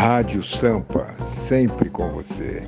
Rádio Sampa, sempre com você.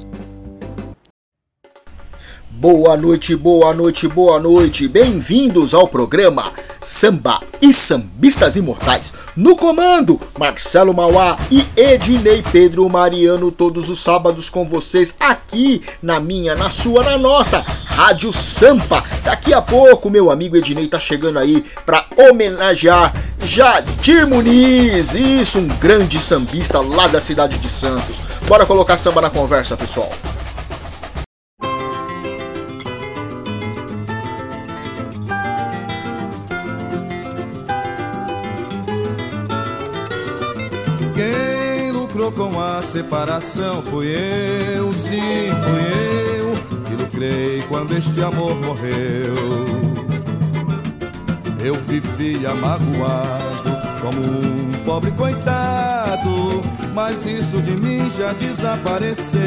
Boa noite, boa noite, boa noite. Bem-vindos ao programa Samba e Sambistas Imortais. No comando, Marcelo Mauá e Ednei Pedro Mariano, todos os sábados com vocês aqui na minha, na sua, na nossa Rádio Sampa. Daqui a pouco, meu amigo Ednei tá chegando aí para homenagear Jadir Muniz. Isso, um grande sambista lá da cidade de Santos. Bora colocar samba na conversa, pessoal. Separação fui eu, sim, fui eu que lucrei quando este amor morreu. Eu vivia magoado como um pobre coitado, mas isso de mim já desapareceu.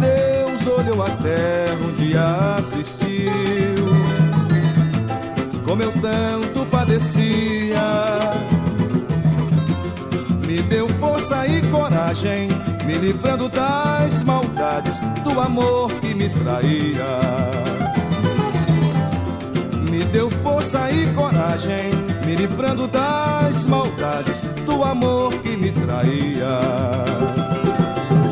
Deus olhou a terra um dia assistiu, como eu tanto padecia me deu força e coragem, me livrando das maldades do amor que me traía. Me deu força e coragem, me livrando das maldades do amor que me traía.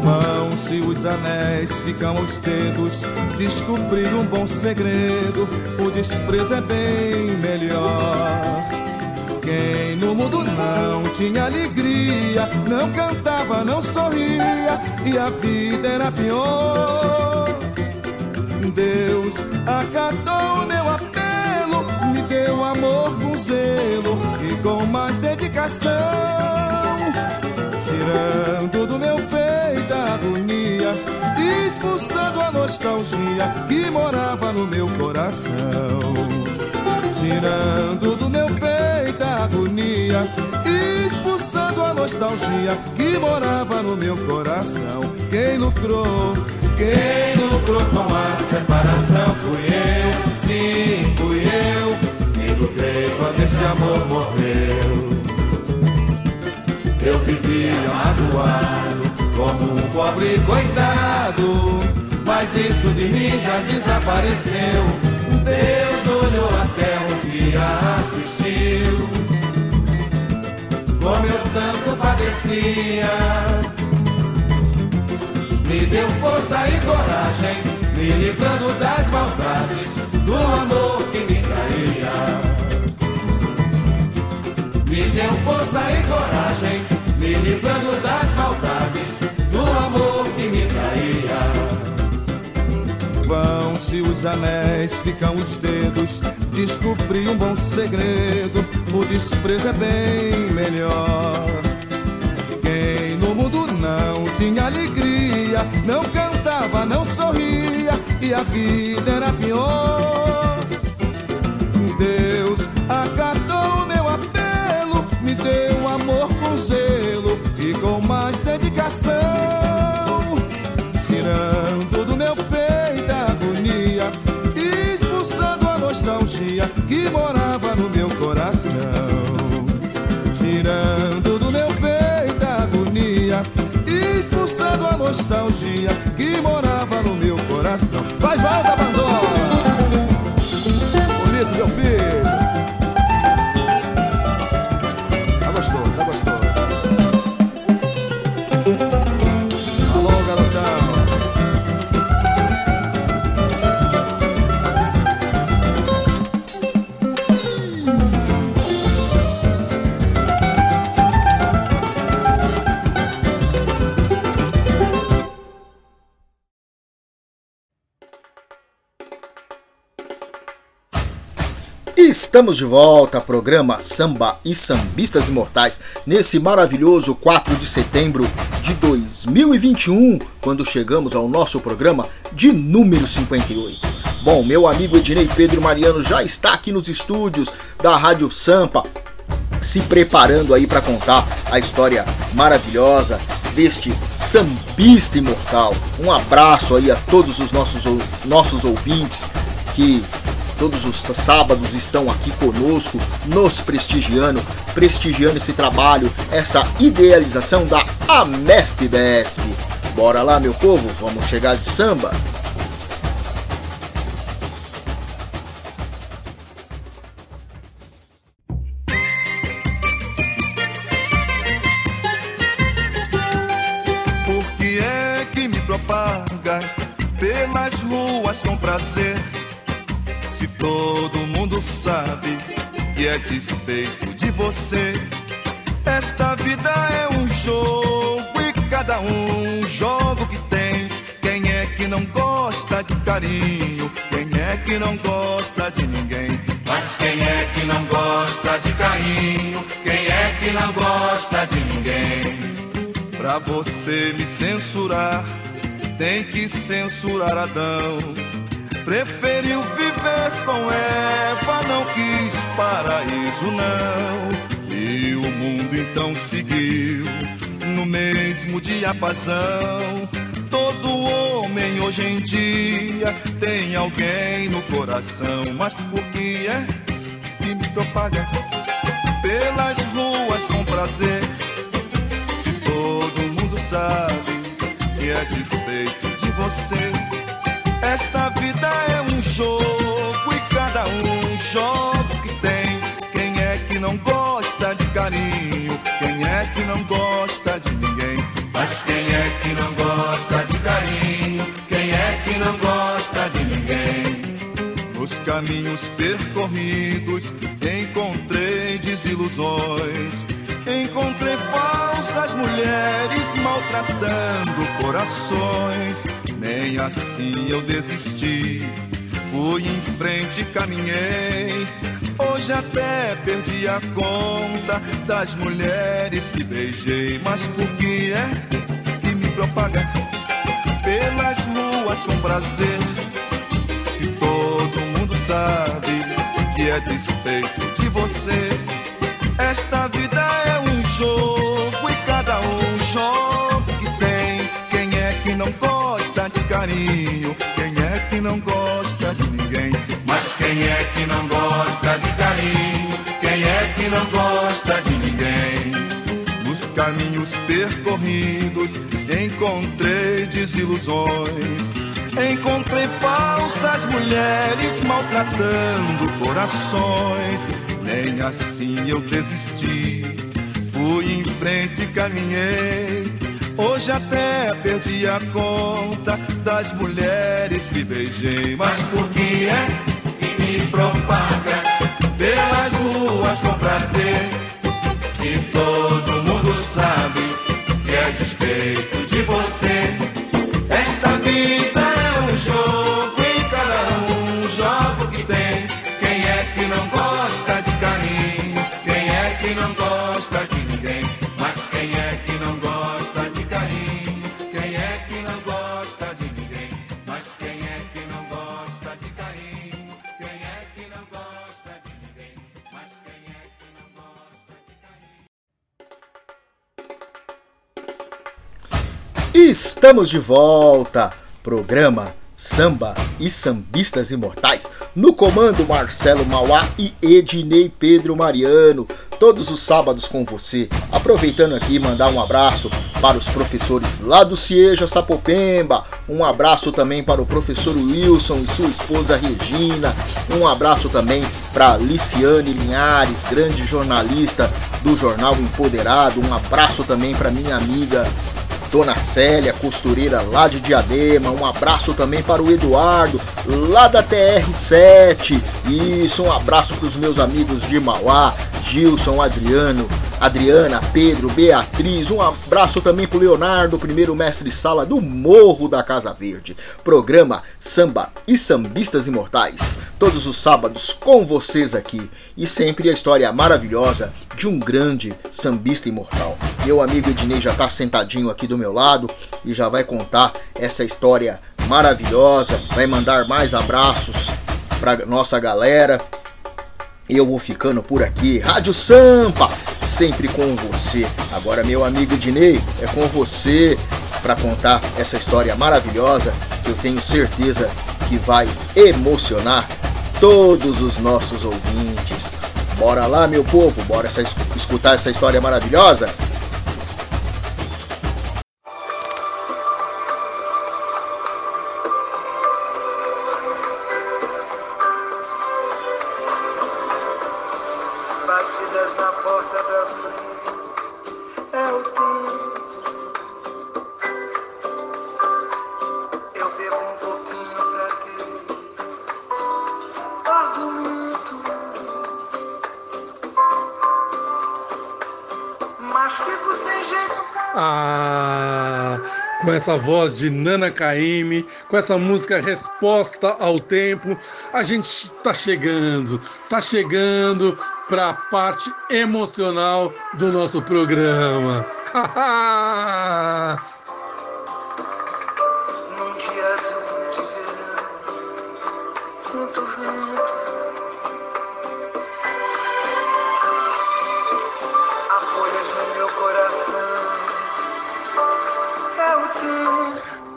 Vão-se os anéis, ficam os dedos, descobrir um bom segredo, o desprezo é bem melhor quem no mundo não tinha alegria, não cantava, não sorria e a vida era pior. Deus acatou meu apelo, me deu amor com zelo e com mais dedicação, tirando do meu peito a agonia, expulsando a nostalgia que morava no meu coração tirando do meu peito a agonia, expulsando a nostalgia que morava no meu coração. Quem lucrou, quem lucrou com a separação fui eu, sim, fui eu. Quem lucrei quando esse amor morreu. Eu vivia magoado, como um pobre coitado, mas isso de mim já desapareceu. Deus olhou até um dia assistiu Como eu tanto padecia. Me deu força e coragem Me livrando das maldades Do amor que me traía. Me deu força e coragem Me livrando das maldades Do amor que me traía. Vão-se os anéis, ficam os dedos. Descobri um bom segredo: o desprezo é bem melhor. Quem no mundo não tinha alegria, não cantava, não sorria, e a vida era pior. Deus acatou meu apelo, me deu amor com zelo e com mais dedicação, tirando do meu peito nostalgia que morava no meu coração, tirando do meu peito a agonia, expulsando a nostalgia que morava no meu coração. Vai, da bandona! Bonito, meu filho! Estamos de volta programa Samba e Sambistas Imortais nesse maravilhoso 4 de setembro de 2021, quando chegamos ao nosso programa de número 58. Bom, meu amigo Ednei Pedro Mariano já está aqui nos estúdios da Rádio Sampa, se preparando aí para contar a história maravilhosa deste sambista imortal. Um abraço aí a todos os nossos, nossos ouvintes que todos os sábados estão aqui conosco, nos prestigiando, prestigiando esse trabalho, essa idealização da Amesp Besp. Bora lá, meu povo, vamos chegar de samba. Por que é que me propagas pelas ruas com prazer? Se todo mundo sabe que é despeito de você. Esta vida é um jogo e cada um joga o que tem. Quem é que não gosta de carinho? Quem é que não gosta de ninguém? Mas quem é que não gosta de carinho? Quem é que não gosta de ninguém? Pra você me censurar, tem que censurar Adão. Preferiu viver com Eva, não quis paraíso, não. E o mundo então seguiu no mesmo diapasão. Todo homem hoje em dia tem alguém no coração. Mas por que é que me propagas pelas ruas com prazer? Se todo mundo sabe que é despeito de você. Esta vida é um jogo e cada um joga o que tem. Quem é que não gosta de carinho? Quem é que não gosta de ninguém? Mas quem é que não gosta de carinho? Quem é que não gosta de ninguém? Nos caminhos percorridos encontrei desilusões. Encontrei falsas mulheres maltratando corações. Nem assim eu desisti. Fui em frente, caminhei. Hoje até perdi a conta das mulheres que beijei. Mas por que é que me propagas pelas ruas com prazer? Se todo mundo sabe que é despeito de você. Esta vida é um jogo e cada um joga que tem. Quem é que não gosta de carinho? Quem é que não gosta de ninguém? Mas quem é que não gosta de carinho? Quem é que não gosta de ninguém? Nos caminhos percorridos encontrei desilusões. Encontrei falsas mulheres maltratando corações. Nem assim eu desisti. Fui em frente e caminhei. Hoje até perdi a conta das mulheres que beijei. Mas por que é que me propaga pelas ruas com prazer? Se todo mundo sabe que é despeito de você. Esta vida Estamos de volta. Programa Samba e Sambistas Imortais. No comando Marcelo Mauá e Ednei Pedro Mariano. Todos os sábados com você. Aproveitando aqui mandar um abraço para os professores lá do Cieja Sapopemba. Um abraço também para o professor Wilson e sua esposa Regina. Um abraço também para Liciane Linhares, grande jornalista do jornal Empoderado. Um abraço também para minha amiga Dona Célia, costureira lá de Diadema. Um abraço também para o Eduardo, lá da TR7. Isso, um abraço para os meus amigos de Mauá, Gilson, Adriano, Adriana, Pedro, Beatriz. Um abraço também para o Leonardo, primeiro mestre sala do Morro da Casa Verde. Programa Samba e Sambistas Imortais. Todos os sábados com vocês aqui. E sempre a história maravilhosa de um grande sambista imortal. Meu amigo Ednei já está sentadinho aqui do meu lado e já vai contar essa história maravilhosa, vai mandar mais abraços para nossa galera. Eu vou ficando por aqui. Rádio Sampa, sempre com você. Agora, meu amigo Ednei, é com você para contar essa história maravilhosa que eu tenho certeza que vai emocionar todos os nossos ouvintes. Bora lá, meu povo, bora essa, escutar essa história maravilhosa? Essa voz de Nana Caymmi, com essa música Resposta ao Tempo, a gente está chegando, está chegando para a parte emocional do nosso programa.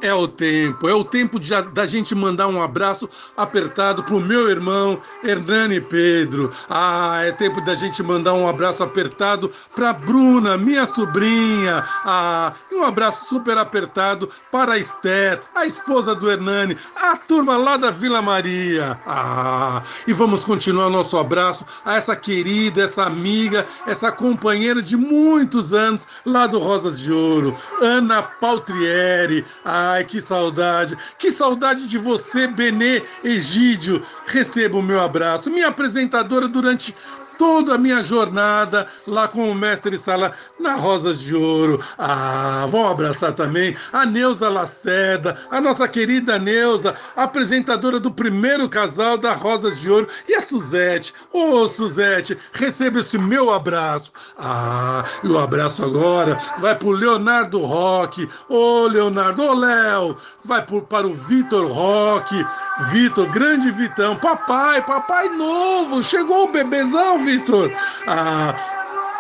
é o tempo, é o tempo de, da gente mandar um abraço apertado pro meu irmão Hernani Pedro. Ah, é tempo da gente mandar um abraço apertado pra Bruna, minha sobrinha. Ah, e um abraço super apertado para a Esther, a esposa do Hernani, a turma lá da Vila Maria. Ah, e vamos continuar nosso abraço a essa querida, essa amiga, essa companheira de muitos anos lá do Rosas de Ouro, Ana Paltrieri. Ah, Ai, que saudade! Que saudade de você, Benê Egídio! Receba o meu abraço. Minha apresentadora durante toda a minha jornada lá com o mestre Sala na Rosas de Ouro. Ah, vamos abraçar também a Neuza Laceda, a nossa querida Neuza, apresentadora do primeiro casal da Rosas de Ouro, e a Suzete. Ô, oh, Suzete, receba esse meu abraço. Ah, e o abraço agora vai pro Leonardo Roque. Ô, oh, Leonardo, ô, oh, Léo, vai pro, para o Vitor Roque. Vitor, grande Vitão, papai, papai novo, chegou o bebezão, Vitor. Ah,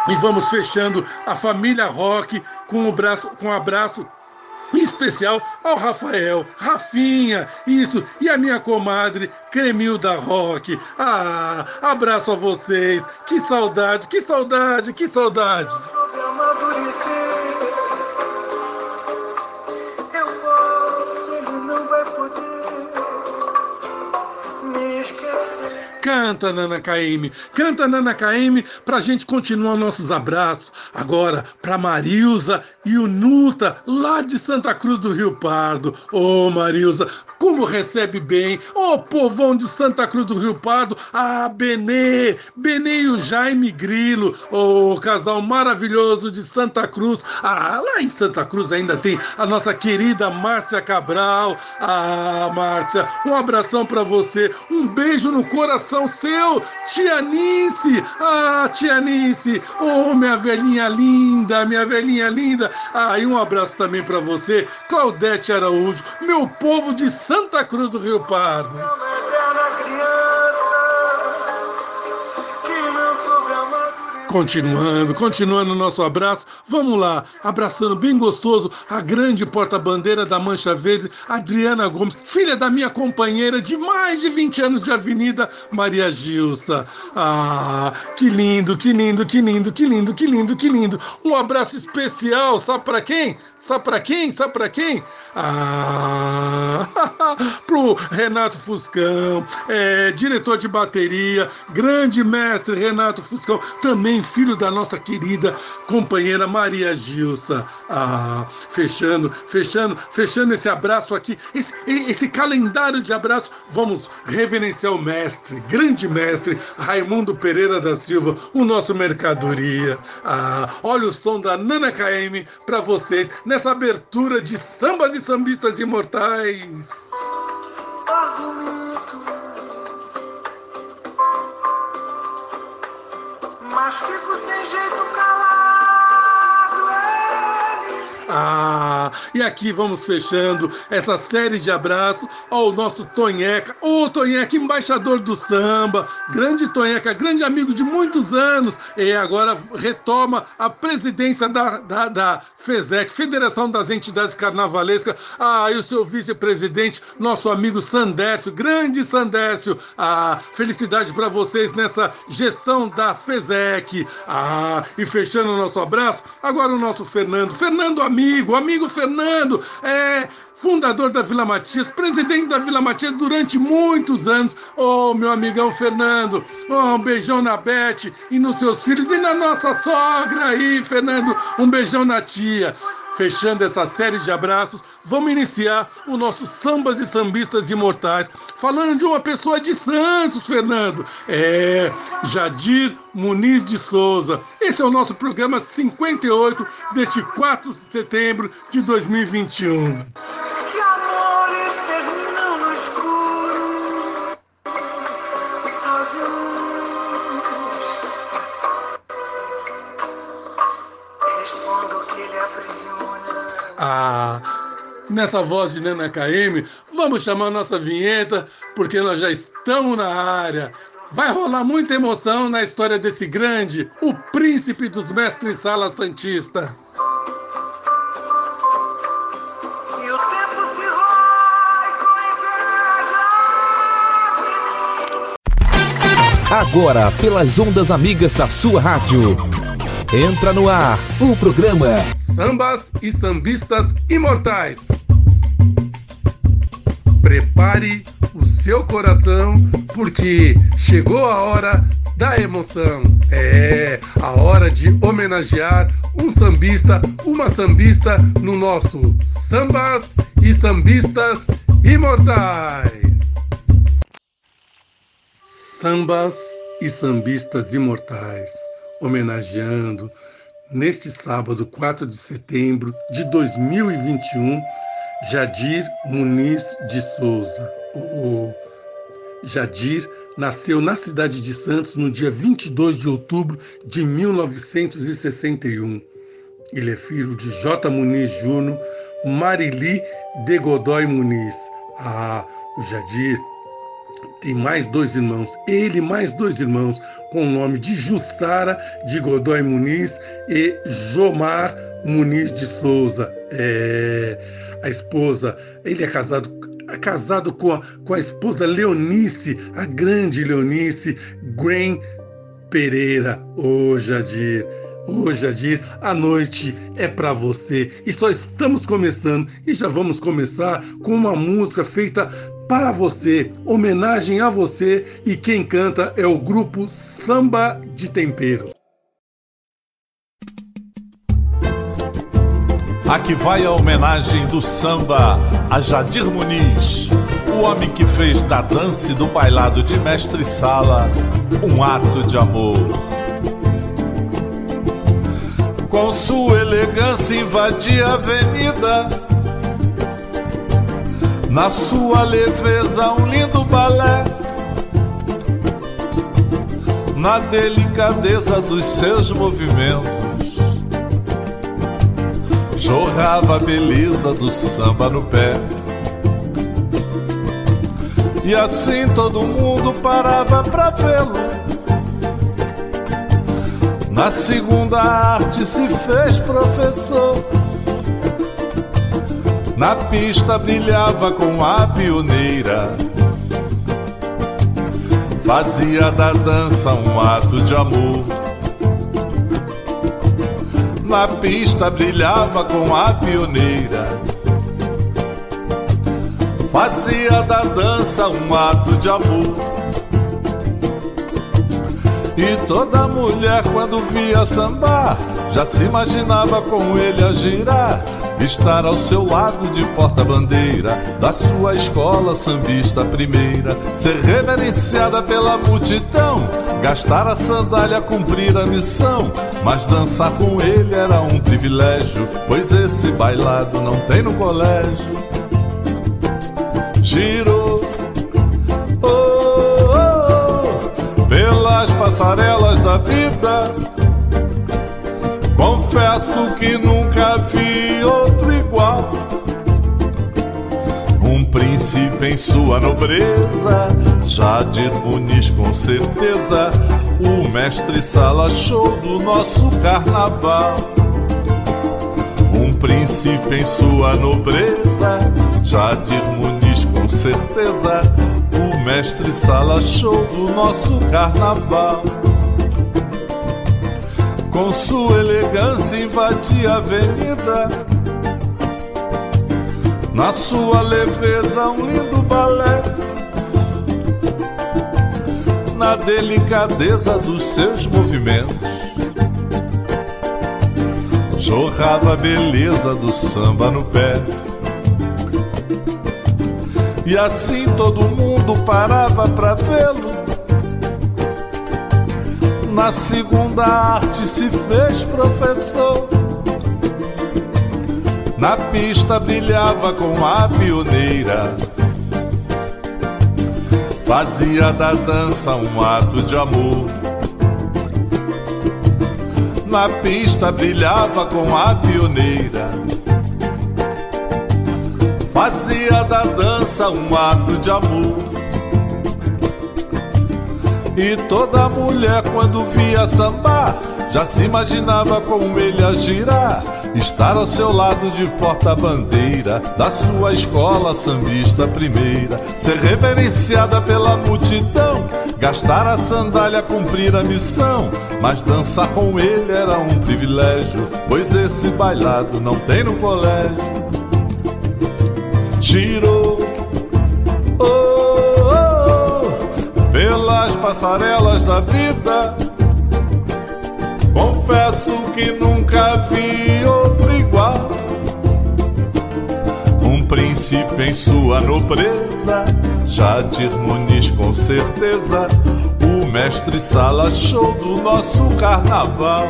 e vamos fechando a família Rock com o braço, com um abraço especial ao Rafael, Rafinha, isso, e a minha comadre Cremilda Rock. Ah, abraço a vocês. Que saudade, que saudade, que saudade. Canta, Nana Caime, canta, Nana Caime, para a gente continuar nossos abraços. Agora, para Marilza e o Nuta, lá de Santa Cruz do Rio Pardo. Ô, oh, Marilza, como recebe bem. Ô, oh, povão de Santa Cruz do Rio Pardo. Ah, Benê, Benê e o Jaime Grilo. Ô, oh, casal maravilhoso de Santa Cruz. Ah, lá em Santa Cruz ainda tem a nossa querida Márcia Cabral. Ah, Márcia, um abração para você. Um beijo no coração coração seu, tia Nice. Ah, tia Nice. Oh, minha velhinha linda, minha velhinha linda. Ah, e um abraço também para você, Claudete Araújo, meu povo de Santa Cruz do Rio Pardo. Continuando, continuando o nosso abraço, vamos lá, abraçando bem gostoso a grande porta-bandeira da Mancha Verde, Adriana Gomes, filha da minha companheira de mais de 20 anos de avenida, Maria Gilsa. Ah, que lindo, que lindo, que lindo, que lindo, que lindo, que lindo. Um abraço especial, sabe para quem? Sabe para quem? Sabe para quem? Ah, pro Renato Fuscão, é, diretor de bateria, grande mestre Renato Fuscão, também filho da nossa querida companheira Maria Gilsa. Ah, fechando, fechando, fechando esse abraço aqui, esse, esse calendário de abraço, vamos reverenciar o mestre, grande mestre Raimundo Pereira da Silva, o nosso mercadoria. Ah, olha o som da Nana KM para vocês nessa abertura de sambas e sambistas imortais. Argumento, mas fico sem jeito calado. Ah e aqui vamos fechando essa série de abraços ao nosso Tonheca, o Tonheca, embaixador do samba, grande Tonheca, grande amigo de muitos anos, e agora retoma a presidência da, da, da FESEC, Federação das Entidades Carnavalescas. Ah, e o seu vice-presidente, nosso amigo Sandércio, grande Sandércio. Ah, felicidade para vocês nessa gestão da FESEC. Ah, e fechando o nosso abraço, agora o nosso Fernando. Fernando, amigo, amigo Fernando, é fundador da Vila Matias, presidente da Vila Matias durante muitos anos. Ô, oh, meu amigão Fernando, oh, um beijão na Beth e nos seus filhos e na nossa sogra aí, Fernando. Um beijão na tia. Fechando essa série de abraços, vamos iniciar o nosso Sambas e Sambistas Imortais, falando de uma pessoa de Santos, Fernando. É Jadir Muniz de Souza. Esse é o nosso programa 58 deste 4 de setembro de 2021. Ah, nessa voz de Nana KM, vamos chamar nossa vinheta, porque nós já estamos na área. Vai rolar muita emoção na história desse grande, o príncipe dos mestres Sala Santista. Agora, pelas ondas amigas da sua rádio. Entra no ar o programa Sambas e Sambistas Imortais. Prepare o seu coração, porque chegou a hora da emoção. É a hora de homenagear um sambista, uma sambista no nosso Sambas e Sambistas Imortais. Sambas e Sambistas Imortais, homenageando neste sábado, 4 de setembro de 2021, Jadir Muniz de Souza. O Jadir nasceu na cidade de Santos no dia 22 de outubro de 1961. Ele é filho de J. Muniz Júnior, Marili de Godoy Muniz. Ah, o Jadir tem mais dois irmãos, ele mais dois irmãos, com o nome de Jussara de Godoy Muniz e Jomar Muniz de Souza. É, a esposa, ele é casado casado com a, com a esposa Leonice, a grande Leonice Gwen Pereira. Ô oh, Jadir, ô oh, Jadir, a noite é para você e só estamos começando e já vamos começar com uma música feita para você, homenagem a você e quem canta é o grupo Samba de Tempero. Aqui vai a homenagem do samba a Jadir Muniz, o homem que fez da dança e do bailado de mestre sala um ato de amor. Com sua elegância invadia a avenida na sua leveza um lindo balé, na delicadeza dos seus movimentos, jorrava a beleza do samba no pé. E assim todo mundo parava pra vê-lo. Na segunda arte se fez professor na pista brilhava com a pioneira. Fazia da dança um ato de amor. Na pista brilhava com a pioneira. Fazia da dança um ato de amor. E toda mulher, quando via sambar, já se imaginava com ele a girar estar ao seu lado de porta-bandeira da sua escola sambista primeira, ser reverenciada pela multidão, gastar a sandália, cumprir a missão, mas dançar com ele era um privilégio, pois esse bailado não tem no colégio. Girou, oh, oh, oh, pelas passarelas da vida confesso que nunca vi outro igual. Um príncipe em sua nobreza, Jadir Muniz com certeza, o mestre sala show do nosso carnaval. Um príncipe em sua nobreza, Jadir Muniz com certeza, o mestre sala show do nosso carnaval. Com sua elegância invadia a avenida na sua leveza, um lindo balé. Na delicadeza dos seus movimentos, jorrava a beleza do samba no pé. E assim todo mundo parava pra vê-lo. Na segunda arte se fez professor na pista brilhava com a pioneira. Fazia da dança um ato de amor. Na pista brilhava com a pioneira. Fazia da dança um ato de amor. E toda mulher quando via sambar já se imaginava com ele a girar. Estar ao seu lado de porta-bandeira da sua escola sambista primeira, ser reverenciada pela multidão, gastar a sandália, cumprir a missão, mas dançar com ele era um privilégio, pois esse bailado não tem no colégio. Girou, oh, pelas passarelas da vida. Confesso que nunca vi outro igual. Um príncipe em sua nobreza, Jadir Muniz com certeza, o mestre sala show do nosso carnaval.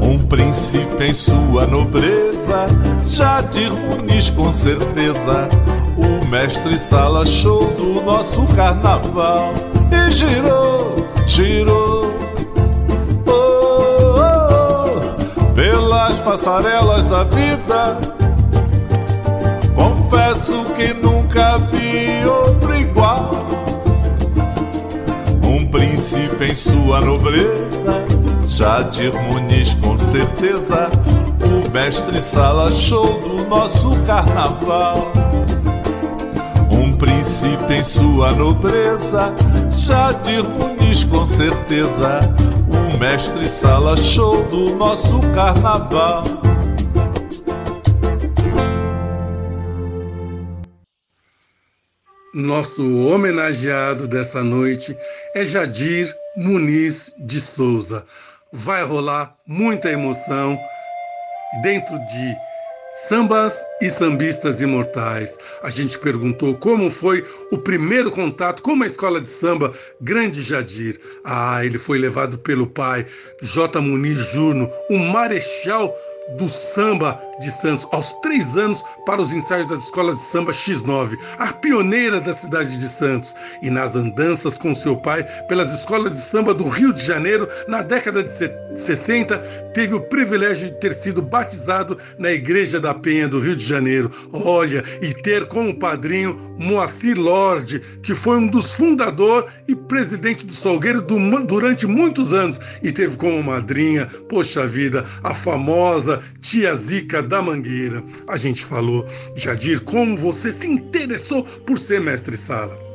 Um príncipe em sua nobreza, Jadir Muniz com certeza, mestre sala show do nosso carnaval. E girou, girou pelas passarelas da vida. Confesso que nunca vi outro igual. Um príncipe em sua nobreza, Jadir Muniz com certeza, o mestre sala show do nosso carnaval. Príncipe em sua nobreza, Jadir Muniz com certeza, o mestre sala show do nosso carnaval. Nosso homenageado dessa noite é Jadir Muniz de Souza. Vai rolar muita emoção dentro de Sambas e sambistas imortais. A gente perguntou como foi o primeiro contato com a escola de samba Grande Jadir. Ah, ele foi levado pelo pai, J. Muniz Júnior, um marechal do samba de Santos aos três anos para os ensaios das escolas de samba X9, a pioneira da cidade de Santos, e nas andanças com seu pai pelas escolas de samba do Rio de Janeiro na década de 60, teve o privilégio de ter sido batizado na Igreja da Penha do Rio de Janeiro. Olha, e ter como padrinho Moacir Lorde, que foi um dos fundadores e presidente do Salgueiro durante muitos anos, e teve como madrinha, poxa vida, a famosa tia Zica da Mangueira. A gente falou, Jadir, como você se interessou por ser mestre sala.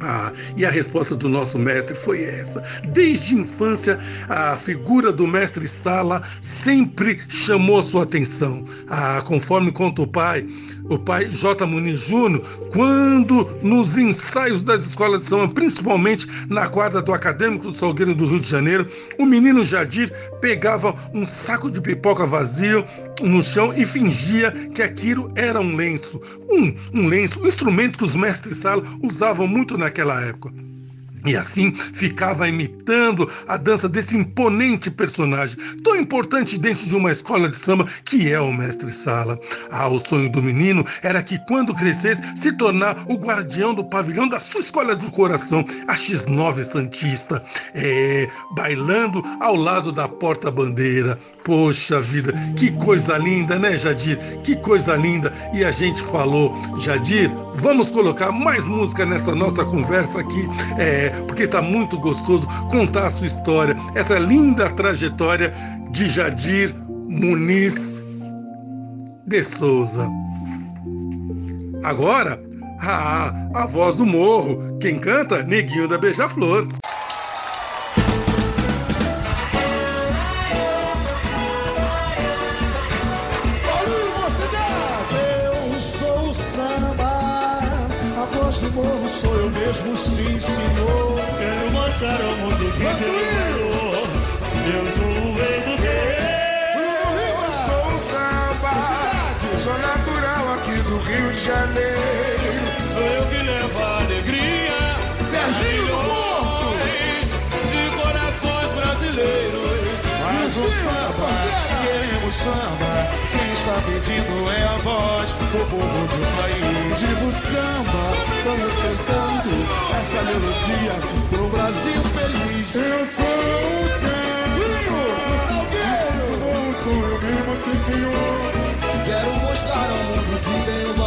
Ah, e a resposta do nosso mestre foi essa. Desde a infância, a figura do mestre Sala sempre chamou sua atenção. Ah, conforme conta o pai, o pai J. Muniz Júnior, quando nos ensaios das escolas de samba, principalmente na quadra do Acadêmico do Salgueiro do Rio de Janeiro, o menino Jadir pegava um saco de pipoca vazio no chão e fingia que aquilo era um lenço. Um, um lenço, um instrumento que os mestres sala usavam muito naquela época. E assim ficava imitando a dança desse imponente personagem, tão importante dentro de uma escola de samba que é o mestre Sala. Ah, o sonho do menino era que quando crescesse se tornar o guardião do pavilhão da sua escola do coração, a X9 Santista, é, bailando ao lado da porta-bandeira. Poxa vida, que coisa linda, né, Jadir? Que coisa linda. E a gente falou, Jadir, vamos colocar mais música nessa nossa conversa aqui, é, porque tá muito gostoso contar a sua história, essa linda trajetória de Jadir Muniz de Souza. Agora, a, a voz do morro. Quem canta? Neguinho da Beija-Flor. Mesmo, sim, senhor. Quero mostrar ao mundo que. Eu sou o rei do rei. Eu sou o samba. Sou natural aqui do Rio de Janeiro. Sou eu que levo a alegria. Serginho do Porto. De corações brasileiros. Mais um samba, queremos samba pedindo é a voz do povo de um país. Digo samba, vamos cantando essa melodia pro Brasil feliz. Eu sou o Salgueiro, o Salgueiro, eu sou eu mesmo, sim senhor. Quero mostrar ao mundo que tem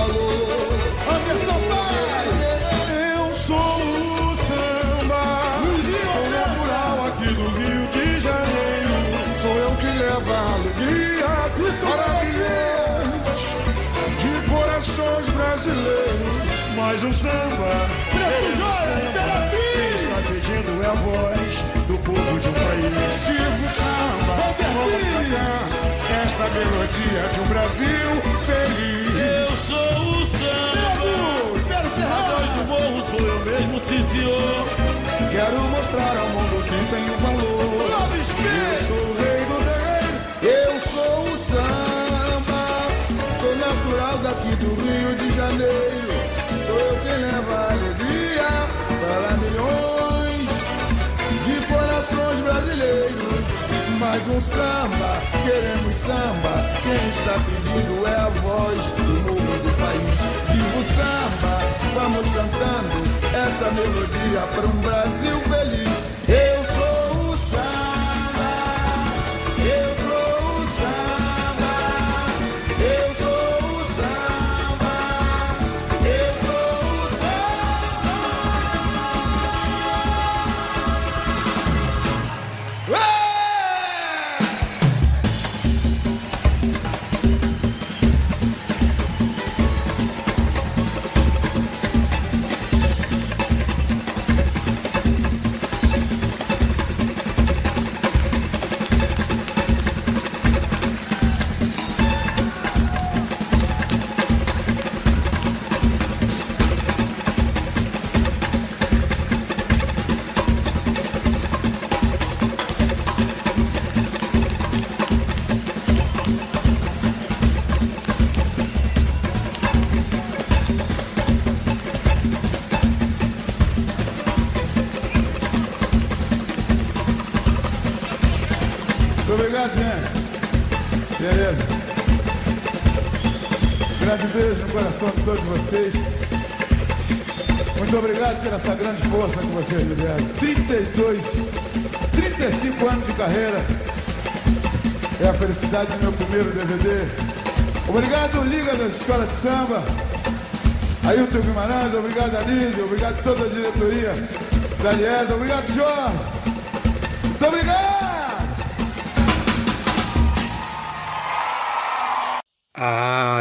corações brasileiros. Mais um samba. Quem está pedindo é a voz do povo de um país. Circo samba, vamos cantar esta melodia de um Brasil feliz. Eu sou o Um samba, queremos samba. Quem está pedindo é a voz do mundo do país. Vivo samba, vamos cantando essa melodia para um Brasil feliz. Essa grande força que vocês me deram. 32, 35 anos de carreira. É a felicidade do meu primeiro DVD. Obrigado, Liga das Escolas de Samba. Ailton Guimarães, obrigado, Anísio, obrigado toda a diretoria da Liesa, obrigado, Jorge. Muito obrigado!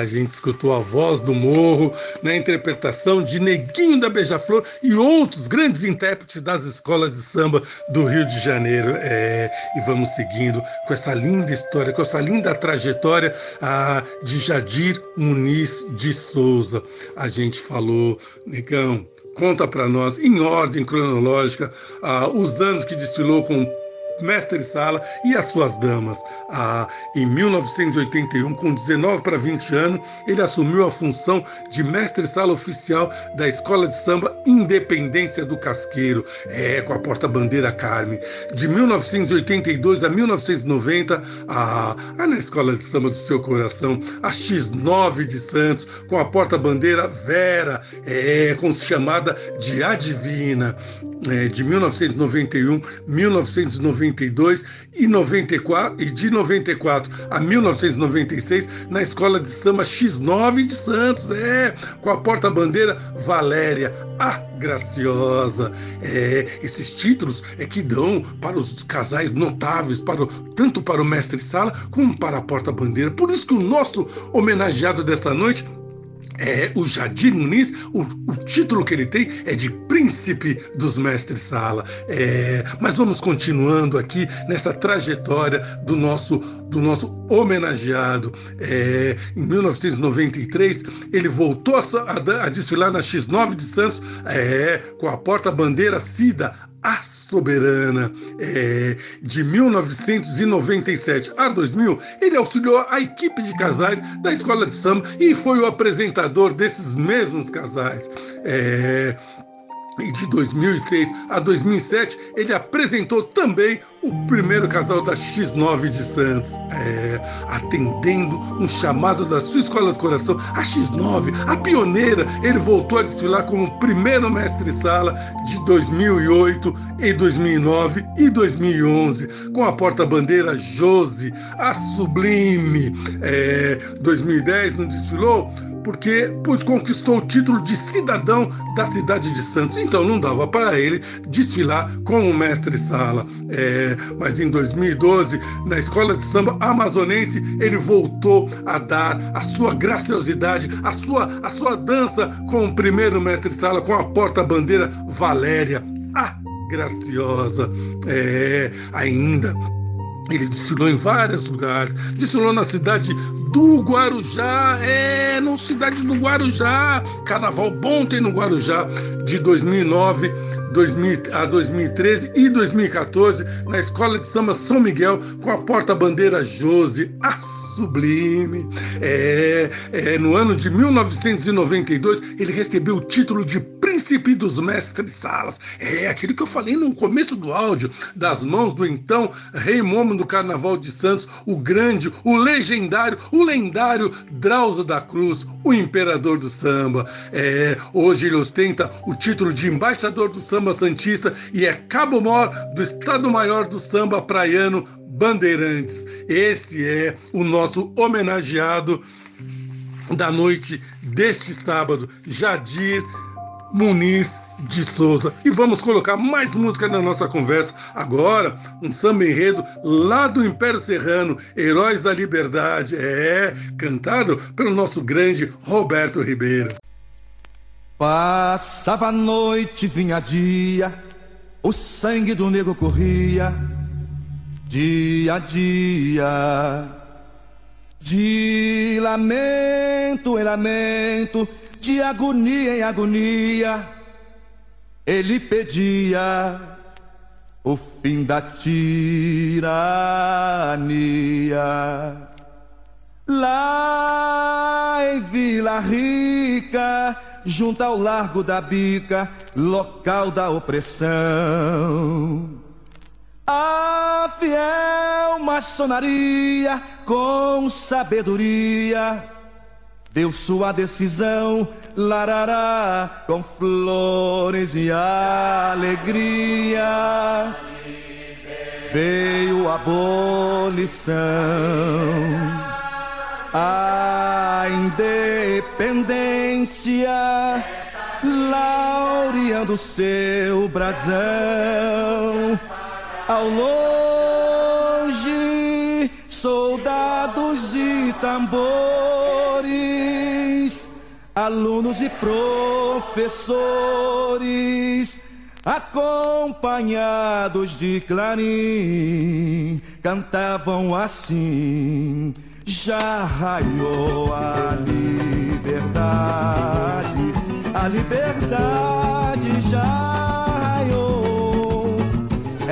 A gente escutou a voz do Morro na interpretação de Neguinho da Beija-Flor e outros grandes intérpretes das escolas de samba do Rio de Janeiro. É, e vamos seguindo com essa linda história, com essa linda trajetória ah, de Jadir Muniz de Souza. A gente falou, Negão, conta para nós, em ordem cronológica, ah, os anos que desfilou com mestre Sala e as suas damas. Ah, em 1981, com 19 para 20 anos, ele assumiu a função de mestre Sala oficial da Escola de Samba Independência do Casqueiro, é, com a porta-bandeira Carme. De 1982 a 1990, ah, na Escola de Samba do Seu Coração, a X9 de Santos, com a porta-bandeira Vera, é, com chamada de Adivina. É, de 1991 1990 1992 e 94 e de 94 a 1996 na escola de samba X9 de Santos, é, com a porta-bandeira Valéria, a graciosa. É, esses títulos é que dão para os casais notáveis, para o, tanto para o mestre Sala como para a porta-bandeira. Por isso que o nosso homenageado desta noite é, o Jadir Muniz, o, o, título que ele tem é de Príncipe dos Mestres Sala. É, mas vamos continuando aqui nessa trajetória do nosso, do nosso homenageado. É, em 1993, ele voltou a, a, a, desfilar na X9 de Santos é, com a porta-bandeira Cida, a Soberana. É, de 1997 a 2000, ele auxiliou a equipe de casais da escola de samba e foi o apresentador desses mesmos casais. É, e de 2006 a 2007, ele apresentou também o primeiro casal da X9 de Santos, é, atendendo um chamado da sua escola de coração, a X9, a pioneira. Ele voltou a desfilar como primeiro mestre-sala de 2008 e 2009 e 2011, com a porta-bandeira Jose, a Sublime. É, 2010 não desfilou? Porque pois conquistou o título de cidadão da cidade de Santos. Então não dava para ele desfilar como mestre-sala. É, mas em 2012, na escola de samba amazonense, ele voltou a dar a sua graciosidade, a sua, a sua dança com o primeiro mestre-sala, com a porta-bandeira Valéria. A graciosa. É, ainda ele desfilou em vários lugares, desfilou na cidade do Guarujá, é, na cidade do Guarujá, carnaval bom tem no Guarujá, de 2009 2000, a 2013 e 2014, na Escola de Samba São Miguel, com a porta-bandeira Jose, a sublime. É, é, no ano de 1992, ele recebeu o título de Príncipe dos Mestres Salas. É aquele que eu falei no começo do áudio, das mãos do então Rei Momo do Carnaval de Santos, o grande, o legendário, o lendário Drauzio da Cruz, o imperador do samba. É, hoje ele ostenta o título de embaixador do samba santista e é cabo-mor do Estado-Maior do Samba Praiano Bandeirantes. Esse é o nosso homenageado da noite deste sábado, Jadir Muniz de Souza. E vamos colocar mais música na nossa conversa. Agora, um samba enredo lá do Império Serrano, Heróis da Liberdade. É, cantado pelo nosso grande Roberto Ribeiro. Passava a noite, vinha dia, o sangue do negro corria dia a dia. De lamento em lamento, de agonia em agonia, ele pedia o fim da tirania. Lá em Vila Rica, junto ao Largo da Bica, local da opressão. A fiel maçonaria, com sabedoria, deu sua decisão, larará, com flores e alegria. Veio a abolição, a independência, laureando seu brasão ao longe, soldados e tambores, alunos e professores, acompanhados de clarim, cantavam assim: já raiou a liberdade, a liberdade já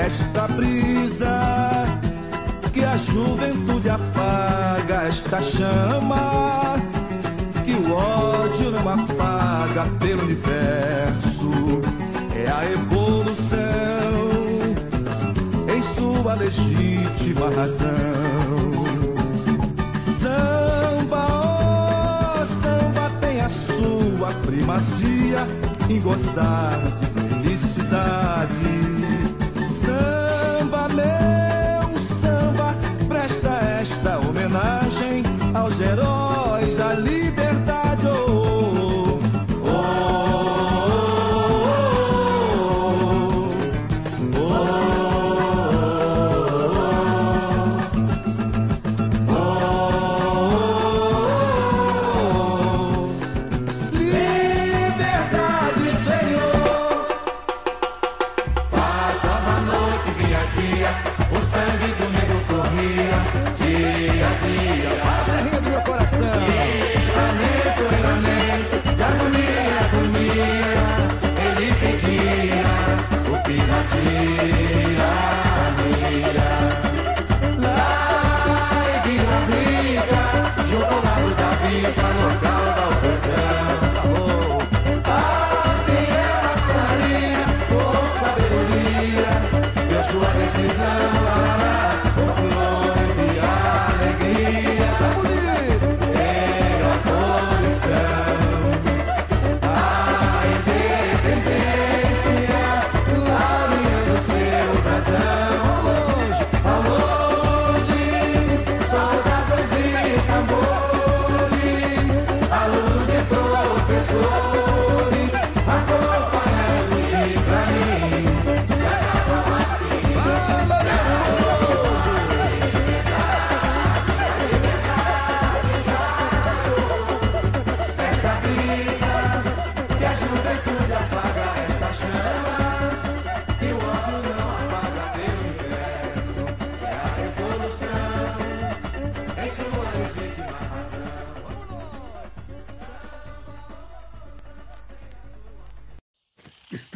esta brisa que a juventude apaga, esta chama que o ódio não apaga pelo universo. É a evolução em sua legítima razão. Samba, oh, samba tem a sua primazia em gozar de felicidade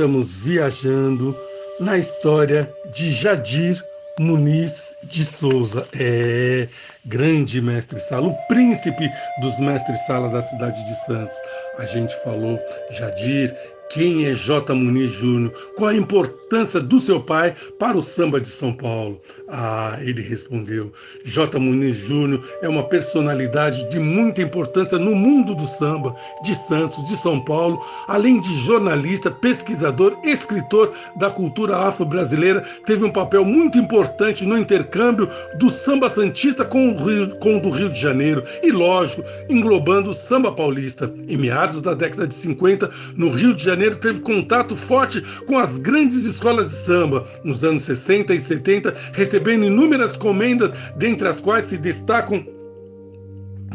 Estamos viajando na história de Jadir Muniz de Souza. É grande mestre sala, o príncipe dos mestres sala da cidade de Santos. A gente falou, Jadir, quem é J. Muniz Júnior? Qual a importância do seu pai para o samba de São Paulo? Ah, ele respondeu: J. Muniz Júnior é uma personalidade de muita importância no mundo do samba, de Santos, de São Paulo, além de jornalista, pesquisador, escritor da cultura afro-brasileira, teve um papel muito importante no intercâmbio do samba santista com o, Rio, com o do Rio de Janeiro e, lógico, englobando o samba paulista. Em meados da década de 50, no Rio de Janeiro, teve contato forte com as grandes escolas de samba. Nos anos 60 e 70, recebendo inúmeras comendas, dentre as quais se destacam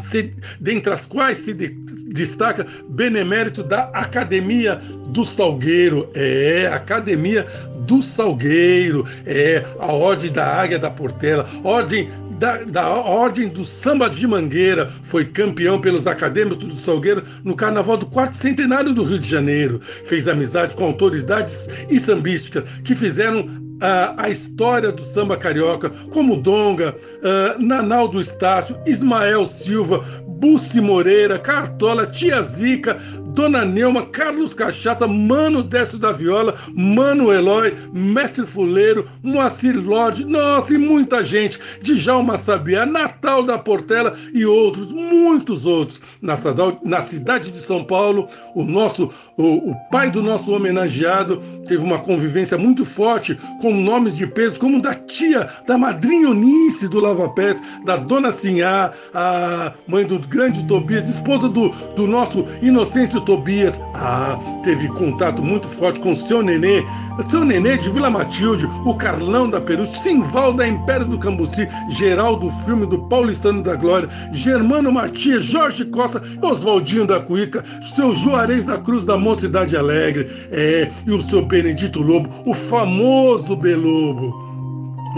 se, dentre as quais se de, destaca benemérito da Academia do Salgueiro, é Academia do Salgueiro, é a Ordem da Águia da Portela, Ordem da, da, Ordem do Samba de Mangueira, foi campeão pelos acadêmicos do Salgueiro no Carnaval do quarto centenário do Rio de Janeiro. Fez amizade com autoridades e sambísticas que fizeram a, a história do samba carioca, como Donga, uh, Nanaldo Estácio, Ismael Silva, Bussi Moreira, Cartola, Tia Zica, Dona Neuma, Carlos Cachaça, Mano Décio da Viola, Mano Eloy, Mestre Fuleiro, Moacir Lorde, nossa, e muita gente, Djalma Sabiá, Natal da Portela e outros, muitos outros. Na, cidade de São Paulo, o nosso, o, o pai do nosso homenageado teve uma convivência muito forte com nomes de peso, como da tia, da madrinha Eunice do Lava Pés, da Dona Sinhá, a mãe do grande Tobias, esposa do, do nosso Inocêncio Tobias. Ah, teve contato muito forte com seu nenê, seu nenê de Vila Matilde, o Carlão da Peru, Simval da Império do Cambuci, Geraldo Filme do Paulistano da Glória, Germano Matias, Jorge Costa, Oswaldinho da Cuíca, seu Juarez da Cruz da Mocidade Alegre, é, e o seu Benedito Lobo, o famoso Belobo.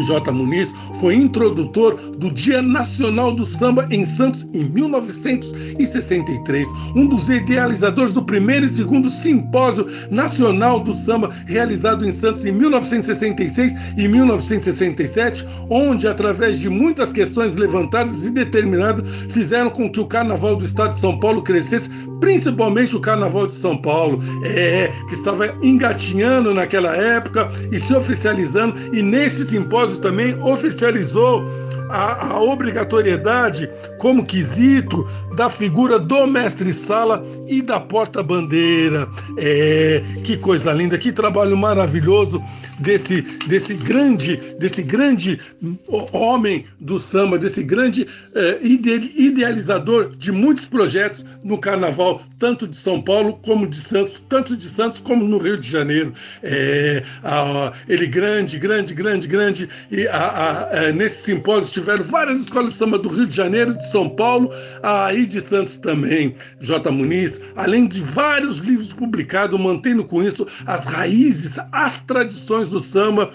J. Muniz foi introdutor do Dia Nacional do Samba em Santos em 1963, um dos idealizadores do primeiro e segundo Simpósio Nacional do Samba, realizado em Santos em 1966 e 1967, onde, através de muitas questões levantadas e determinadas, fizeram com que o Carnaval do Estado de São Paulo crescesse, principalmente o Carnaval de São Paulo, é, que estava engatinhando naquela época e se oficializando, e nesse simpósio também oficializou a, a, obrigatoriedade como quesito da figura do mestre-sala e da porta-bandeira. É, que coisa linda, que trabalho maravilhoso desse, desse grande, desse grande homem do samba, desse grande é, idealizador de muitos projetos no Carnaval, tanto de São Paulo como de Santos, tanto de Santos como no Rio de Janeiro. É, a, ele grande, grande, grande, grande. E a, a, é, nesse simpósio tiveram várias escolas de samba do Rio de Janeiro, de São Paulo, aí de Santos também. J. Muniz, além de vários livros publicados, mantendo com isso as raízes, as tradições do samba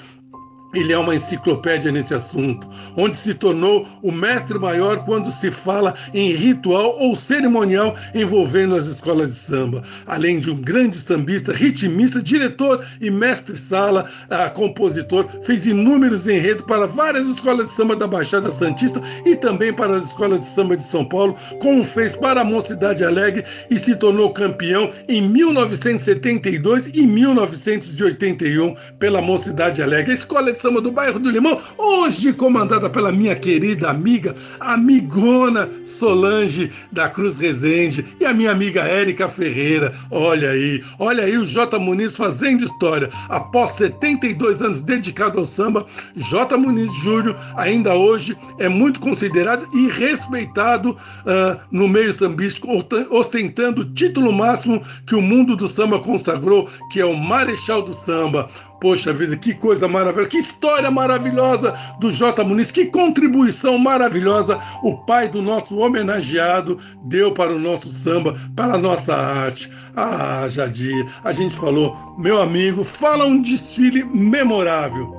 ele é uma enciclopédia nesse assunto, onde se tornou o mestre maior quando se fala em ritual ou cerimonial envolvendo as escolas de samba. Além de um grande sambista, ritmista, diretor e mestre-sala, compositor, fez inúmeros enredos para várias escolas de samba da Baixada Santista e também para as escolas de samba de São Paulo, como fez para a Mocidade Alegre e se tornou campeão em 1972 e 1981 pela Mocidade Alegre. A escola de samba do bairro do Limão, hoje comandada pela minha querida amiga, amigona Solange da Cruz Rezende e a minha amiga Érica Ferreira. Olha aí, olha aí o J. Muniz fazendo história. Após 72 anos dedicado ao samba, J. Muniz Júnior ainda hoje é muito considerado e respeitado uh, no meio sambístico, ostentando o título máximo que o mundo do samba consagrou, que é o Marechal do Samba. Poxa vida, que coisa maravilhosa, que história maravilhosa do J. Muniz, que contribuição maravilhosa o pai do nosso homenageado deu para o nosso samba, para a nossa arte. Ah, Jadir, a gente falou, meu amigo, fala um desfile memorável.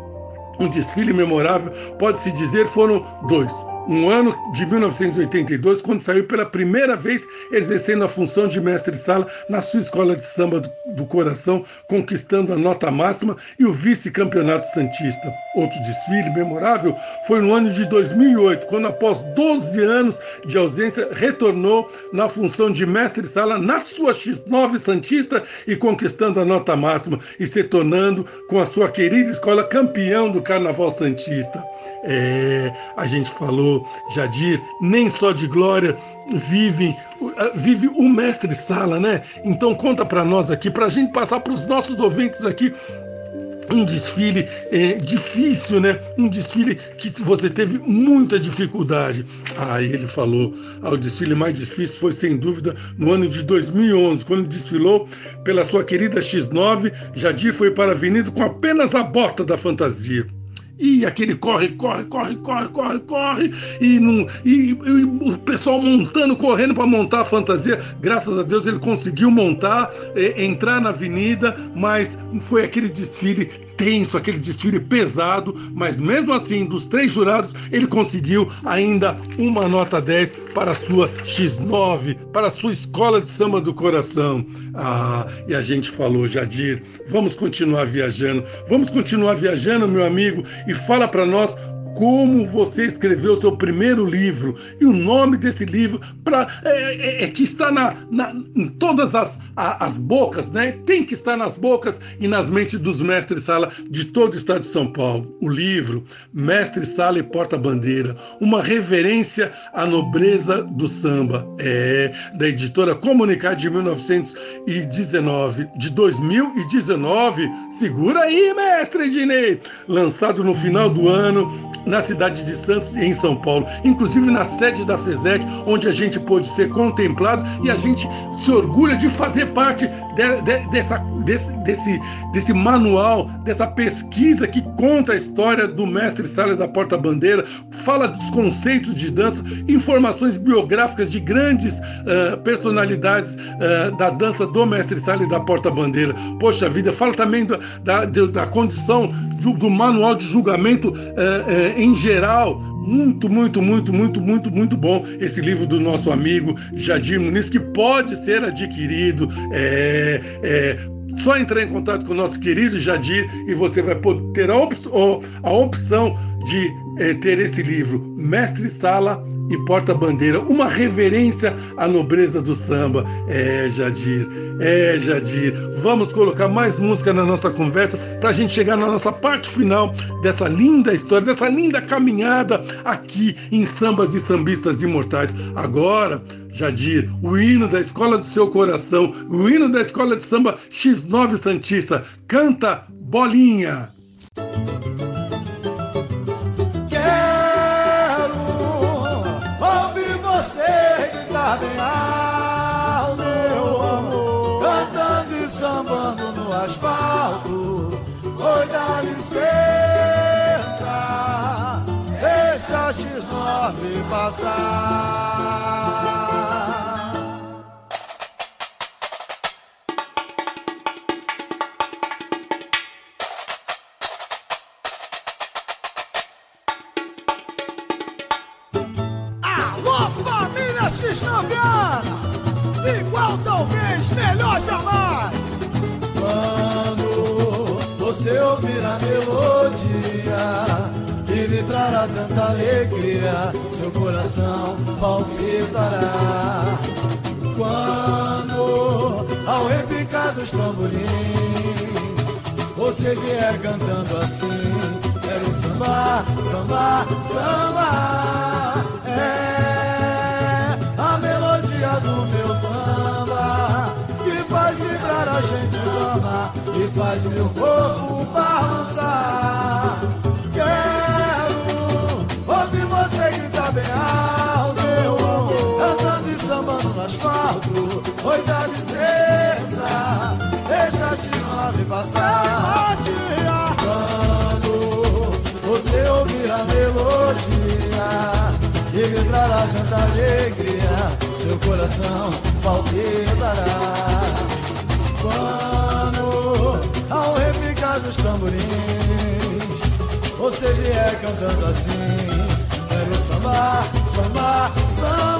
Um desfile memorável, pode-se dizer, foram dois um ano de 1982, quando saiu pela primeira vez exercendo a função de mestre-sala na sua escola de samba do, coração, conquistando a nota máxima e o vice-campeonato Santista. Outro desfile memorável foi no ano de 2008, quando, após 12 anos de ausência, retornou na função de mestre-sala na sua X9 Santista e conquistando a nota máxima e se tornando, com a sua querida escola, campeão do Carnaval Santista. É, a gente falou, Jadir, nem só de glória vive, vive o mestre Sala, né? Então conta para nós aqui, para a gente passar para os nossos ouvintes aqui um desfile é, difícil, né? Um desfile que você teve muita dificuldade. Aí ele falou, ah, o desfile mais difícil foi sem dúvida no ano de 2011, quando desfilou pela sua querida X9, Jadir foi para a avenida com apenas a bota da fantasia. E aquele corre, corre, corre, corre, corre, corre, e, não, e, e o pessoal montando, correndo para montar a fantasia. Graças a Deus ele conseguiu montar, é, entrar na avenida, mas foi aquele desfile tenso, aquele desfile pesado, mas mesmo assim, dos três jurados, ele conseguiu ainda uma nota 10 para a sua X9, para a sua escola de samba do coração. Ah, e a gente falou, Jadir, vamos continuar viajando, vamos continuar viajando, meu amigo, e fala para nós como você escreveu seu primeiro livro e o nome desse livro para é, é, é, que está na, na, em todas as, a, as bocas, né? Tem que estar nas bocas e nas mentes dos mestres sala de todo o estado de São Paulo. O livro Mestre Sala e Porta Bandeira, uma reverência à nobreza do samba, é da editora Comunicar de 1919, de 2019. Segura aí, mestre Dinei, lançado no final do ano na cidade de Santos e em São Paulo, inclusive na sede da FESEC, onde a gente pôde ser contemplado e a gente se orgulha de fazer parte de, de, dessa, desse, desse, desse manual, dessa pesquisa que conta a história do mestre Salles da Porta Bandeira, fala dos conceitos de dança, informações biográficas de grandes uh, personalidades uh, da dança do mestre Salles da Porta Bandeira. Poxa vida, fala também da, da, da condição do, do manual de julgamento uh, em geral, muito, muito, muito, muito, muito, muito bom esse livro do nosso amigo Jadir Muniz, que pode ser adquirido. É, é, só entrar em contato com o nosso querido Jadir e você vai ter a, op a opção de é, ter esse livro, Mestre Sala e porta-bandeira, uma reverência à nobreza do samba. É, Jadir, é, Jadir. Vamos colocar mais música na nossa conversa para a gente chegar na nossa parte final dessa linda história, dessa linda caminhada aqui em Sambas e Sambistas Imortais. Agora, Jadir, o hino da escola do seu coração, o hino da escola de samba X9 Santista. Canta Bolinha. X9 passar. Alô, família X9 Igual talvez, melhor jamais Quando você ouvir a melodia trará tanta alegria Seu coração palpitará. Quando ao repicar dos tamborins Você vier cantando assim Quero samba, samba, samba. É a melodia do meu samba Que faz vibrar a gente ama E faz meu corpo balançar Oi, dá licença Deixa a X9 passar. Quando você ouvir a melodia E lhe trará tanta alegria Seu coração palpitará. Quando ao repicar dos tamborins Você vier cantando assim Quero samba, samba, samba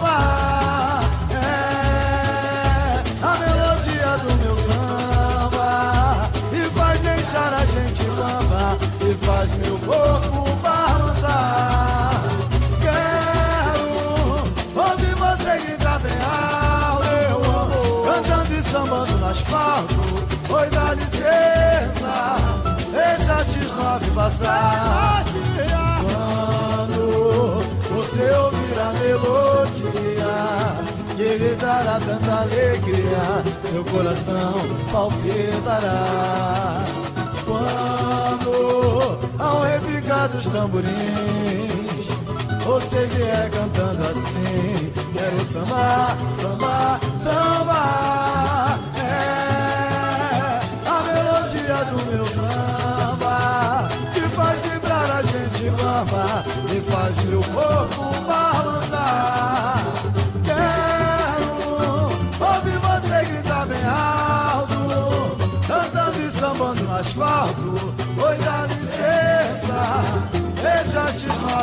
meu corpo balançar Quero ouvir você gritar bem alto. Meu amor. Cantando e sambando no asfalto. Oi, dá licença. Deixa a X9 passar. Quando você ouvir a melodia Que lhe dará tanta alegria Seu coração palpitará. Quando ao repicar dos tamborins Você vier cantando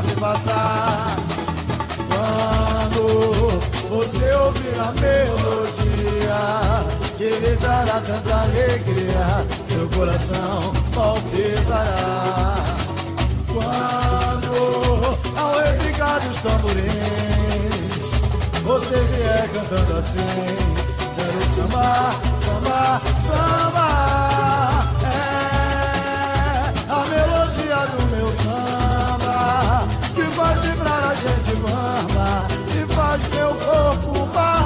X9 passar Quando você ouvir a melodia Que lhe tanta alegria Seu coração palpitará. Quando ao repicar dos tamborins Você vier cantando assim Quero samba, samba, samba meu corpo balançar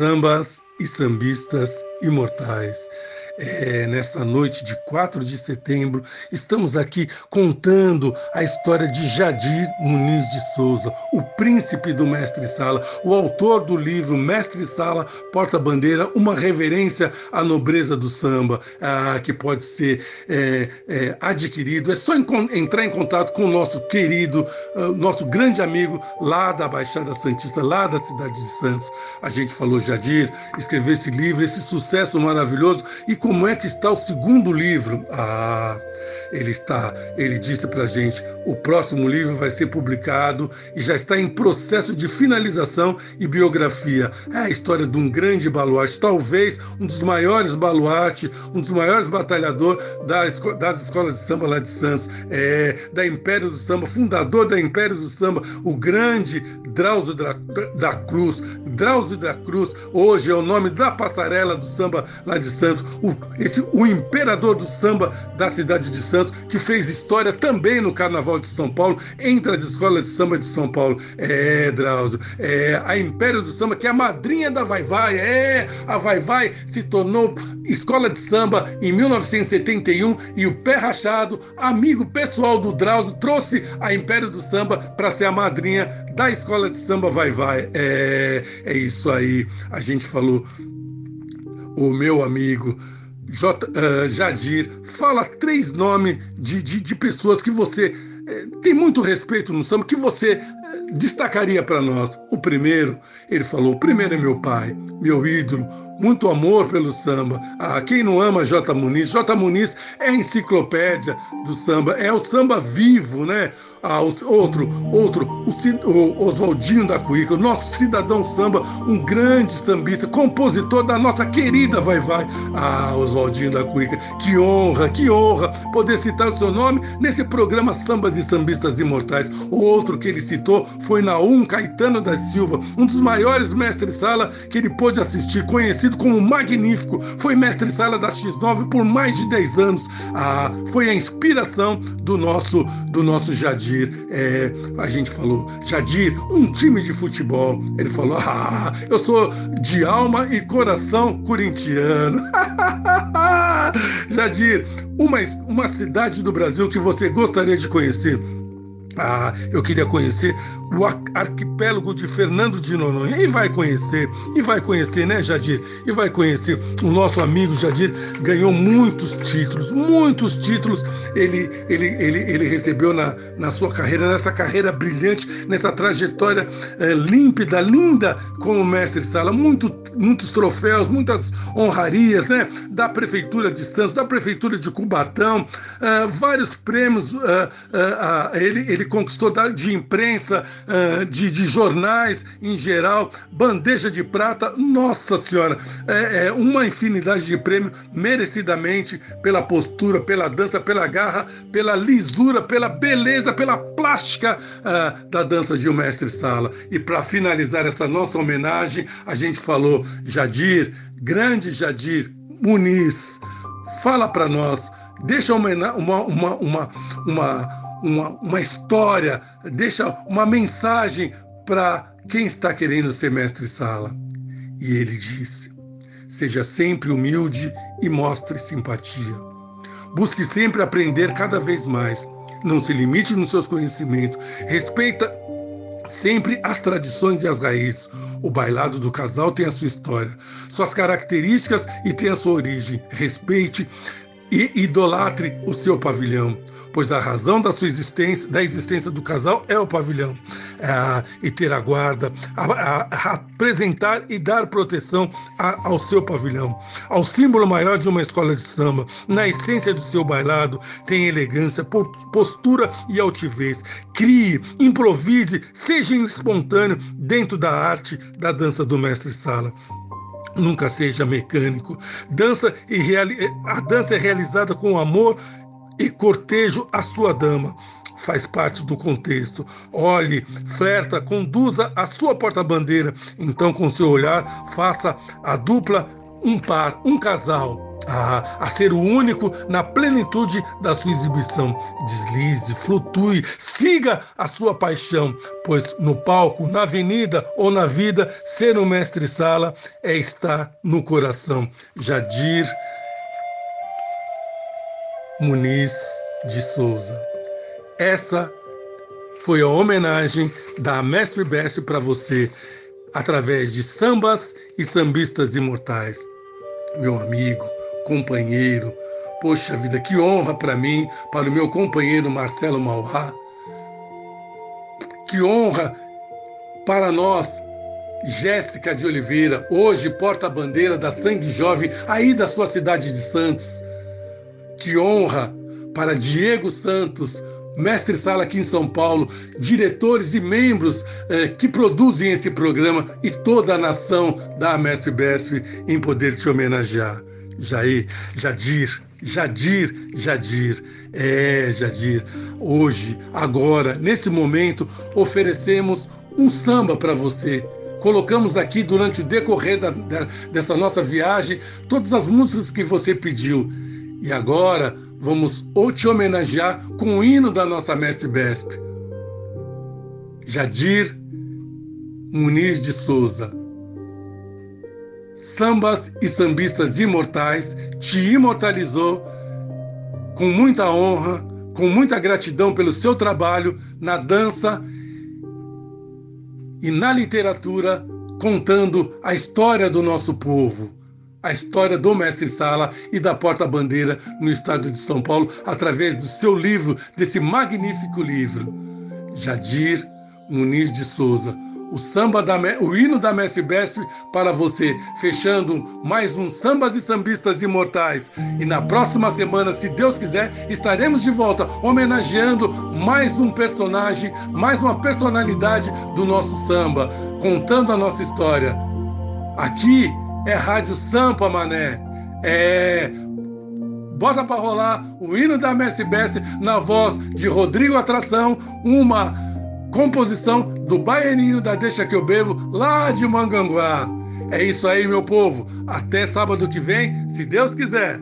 Sambas e sambistas imortais. É, nesta noite de 4 de setembro, estamos aqui contando a história de Jadir Muniz de Souza, o príncipe do Mestre Sala, o autor do livro Mestre Sala Porta-Bandeira, uma reverência à nobreza do samba, ah, que pode ser é, é, adquirido. É só entrar em contato com o nosso querido, uh, nosso grande amigo lá da Baixada Santista, lá da cidade de Santos. A gente falou, Jadir, escreveu esse livro, esse sucesso maravilhoso, e com como é que está o segundo livro? Ah, ele está, ele disse para a gente, o próximo livro vai ser publicado e já está em processo de finalização e biografia. É a história de um grande baluarte, talvez um dos maiores baluarte, um dos maiores batalhador das, das escolas de samba lá de Santos, é, da Império do Samba, fundador da Império do Samba, o grande Drauzio da, da Cruz. Drauzio da Cruz, hoje é o nome da passarela do samba lá de Santos, o, esse, o imperador do samba da cidade de Santos que fez história também no Carnaval de São Paulo, entre as escolas de samba de São Paulo. É, Drauzio, é a Império do Samba, que é a madrinha da Vai Vai, é, a Vai Vai se tornou escola de samba em 1971 e o Pé Rachado, amigo pessoal do Drauzio, trouxe a Império do Samba para ser a madrinha da escola de samba Vai Vai. É, é isso aí, a gente falou. O meu amigo J, uh, Jadir, fala três nomes de, de, de pessoas que você tem muito respeito no samba, que você destacaria para nós. O primeiro, ele falou: o primeiro é meu pai, meu ídolo, muito amor pelo samba. Ah, quem não ama J. Muniz? J. Muniz é a enciclopédia do samba, é o samba vivo, né? Ah, outro, outro, o, o Oswaldinho da Cuíca, o nosso cidadão samba, um grande sambista, compositor da nossa querida Vai Vai. Ah, Oswaldinho da Cuíca, que honra, que honra poder citar o seu nome nesse programa Sambas e Sambistas Imortais. O outro que ele citou foi Naum Caetano da Silva, um dos maiores mestres-sala que ele pôde assistir, conhecido como Magnífico. Foi mestre-sala da X9 por mais de 10 anos. Ah, foi a inspiração do nosso, do nosso. Jadir, é, a gente falou, Jadir, um time de futebol. Ele falou, ah, eu sou de alma e coração corintiano. Jadir, uma, uma cidade do Brasil que você gostaria de conhecer. Ah, eu queria conhecer o arquipélago de Fernando de Noronha. E vai conhecer, e vai conhecer, né, Jadir? E vai conhecer. O nosso amigo Jadir ganhou muitos títulos, muitos títulos ele, ele, ele, ele recebeu na, na sua carreira, nessa carreira brilhante, nessa trajetória é, límpida, linda como mestre Sala. Muito, muitos troféus, muitas honrarias, né? Da Prefeitura de Santos, da Prefeitura de Cubatão, uh, vários prêmios uh, uh, ele, ele conquistou de imprensa, uh, de, de, jornais em geral, bandeja de prata, nossa senhora, é, é, uma infinidade de prêmios, merecidamente pela postura, pela dança, pela garra, pela lisura, pela beleza, pela plástica uh, da dança de um mestre sala. E para finalizar essa nossa homenagem, a gente falou Jadir, grande Jadir Muniz, fala para nós, deixa uma, uma, uma, uma, uma uma, história, deixa uma mensagem para quem está querendo ser mestre-sala. E ele disse: seja sempre humilde e mostre simpatia. Busque sempre aprender cada vez mais. Não se limite nos seus conhecimentos. Respeita sempre as tradições e as raízes. O bailado do casal tem a sua história, suas características e tem a sua origem. Respeite e idolatre o seu pavilhão pois a razão da sua existência, da existência do casal é o pavilhão. É, e ter a guarda, a, a, a apresentar e dar proteção a, ao seu pavilhão, ao símbolo maior de uma escola de samba. Na essência do seu bailado tem elegância, postura e altivez. Crie, improvise, seja espontâneo dentro da arte da dança do mestre Sala. Nunca seja mecânico. Dança e reali... A dança é realizada com amor e cortejo a sua dama. Faz parte do contexto. Olhe, flerta, conduza a sua porta-bandeira. Então, com seu olhar, faça a dupla um par, um casal. A, a ser o único na plenitude da sua exibição. Deslize, flutue, siga a sua paixão, pois no palco, na avenida ou na vida, ser um mestre-sala é estar no coração. Jadir Muniz de Souza. Essa foi a homenagem da Mestre Best para você, através de sambas e sambistas imortais. Meu amigo, companheiro, poxa vida, que honra para mim, para o meu companheiro Marcelo Mauá. Que honra para nós Jéssica de Oliveira, hoje porta-bandeira da Sangue Jovem, aí da sua cidade de Santos. Que honra para Diego Santos, mestre sala aqui em São Paulo, diretores e membros eh, que produzem esse programa e toda a nação da Mestre Besp em poder te homenagear. Jair, Jadir, Jadir, Jadir. É, Jadir, hoje, agora, nesse momento, oferecemos um samba para você. Colocamos aqui durante o decorrer da, da, dessa nossa viagem todas as músicas que você pediu. E agora vamos te homenagear com o hino da nossa Mestre Besp. Jadir Muniz de Souza. Sambas e sambistas imortais te imortalizou com muita honra, com muita gratidão pelo seu trabalho na dança e na literatura, contando a história do nosso povo a história do Mestre Sala e da Porta-Bandeira no estado de São Paulo, através do seu livro, desse magnífico livro. Jadir Muniz de Souza, o samba da, o hino da Mestre Besp para você, fechando mais um Sambas e Sambistas Imortais. E na próxima semana, se Deus quiser, estaremos de volta homenageando mais um personagem, mais uma personalidade do nosso samba, contando a nossa história. Aqui é Rádio Sampa, mané. É. Bota para rolar o hino da Messi Bessi na voz de Rodrigo Atração, uma composição do Baianinho da Deixa Que Eu Bebo, lá de Manganguá. É isso aí, meu povo. Até sábado que vem, se Deus quiser.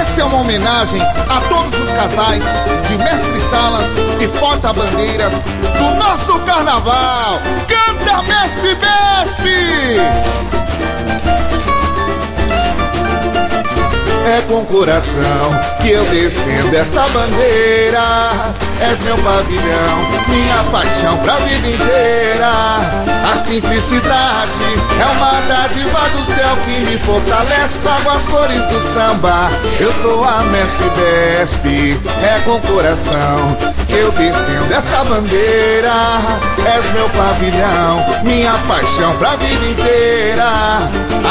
Essa é uma homenagem a todos os casais de mestre salas e porta-bandeiras do nosso carnaval. Canta Mesp Besp! É com coração que eu defendo essa bandeira. És meu pavilhão, minha paixão pra vida inteira. A simplicidade é uma dádiva do céu que me fortalece. Trago as cores do samba. Eu sou a Mestre Besp, é com coração eu defendo essa bandeira. És meu pavilhão, minha paixão pra vida inteira.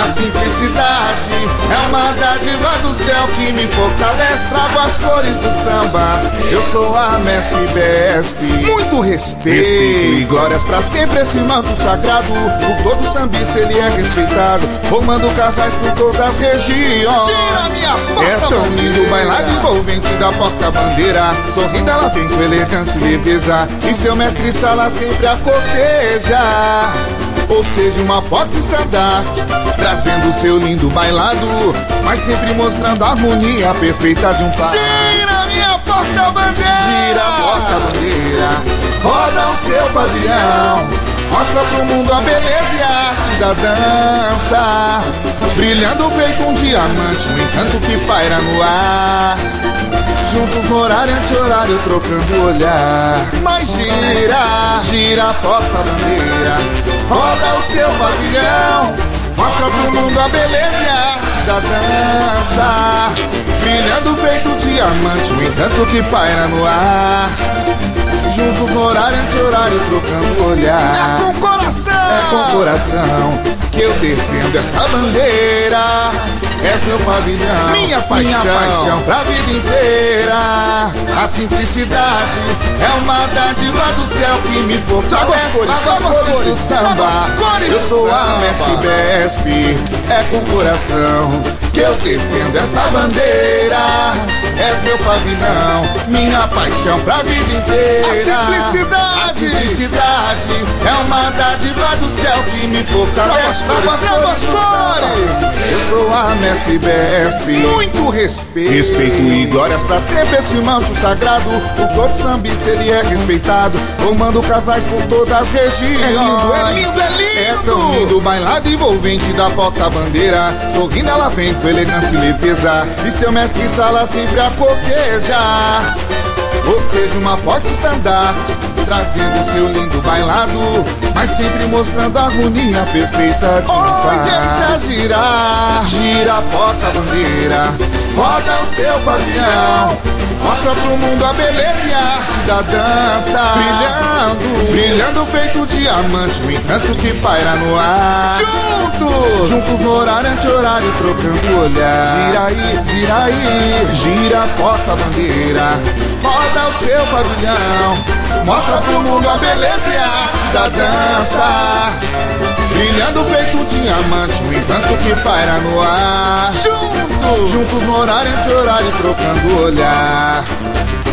A simplicidade é uma dádiva do céu que me fortalece. Trago as cores do samba. Eu sou a Mestre Besp. Muito respeito. respeito e glórias pra sempre esse manto sagrado. Por todo sambista ele é respeitado. Formando casais por todas as regiões. Gira minha porta É tão lindo o bailado envolvente da porta-bandeira. Sorrindo ela vem com elegância e leveza. E seu mestre sala sempre a corteja ou seja, uma foto estandarte, trazendo seu lindo bailado, mas sempre mostrando a harmonia perfeita de um par. Gira minha porta-bandeira, gira a porta-bandeira, roda o seu pavilhão, mostra pro mundo a beleza e a arte da dança, brilhando feito um diamante, um encanto que paira no ar. Juntos no horário anti-horário, trocando olhar. Mas gira, gira a porta-bandeira, roda o seu pavilhão. Mostra pro mundo a beleza e a arte da dança. Brilhando feito diamante, o encanto que paira no ar. Juntos no horário anti-horário, trocando o olhar. É com coração, é com coração que eu defendo essa bandeira. És meu pavilhão, minha paixão, minha paixão pra vida inteira. A simplicidade é uma dádiva do céu que me fortalece. As cores, as cores do samba. Eu sou a mestre Besp, é com coração que eu defendo essa bandeira. És meu pavilhão, minha paixão pra vida inteira. A simplicidade, a simplicidade é uma dádiva do céu que me fortalece. Trago as cores. Eu sou a mestre Besp. Muito respeito, respeito e glórias pra sempre esse manto sagrado. O todo sambista ele é respeitado, formando casais por todas as regiões. É lindo, é lindo, é lindo. É tão lindo bailado envolvente da porta-bandeira. Sorrindo ela vem com elegância e leveza. E seu mestre sala sempre a coquejar. Ou seja, uma forte estandarte, trazendo seu lindo bailado, mas sempre mostrando a harmonia perfeita de um oh, par. deixa girar, gira a porta-bandeira, roda o seu pavilhão, Mostra pro mundo a beleza e a arte da dança. Brilhando, brilhando feito diamante, o encanto que paira no ar. Juntos, juntos no horário anti-horário, trocando olhar. Gira aí, gira aí, gira a porta-bandeira. Roda o seu pavilhão, mostra pro mundo a beleza e a arte da dança. Brilhando feito diamante, o encanto que paira no ar. Juntos, juntos no horário anti-horário, trocando olhar.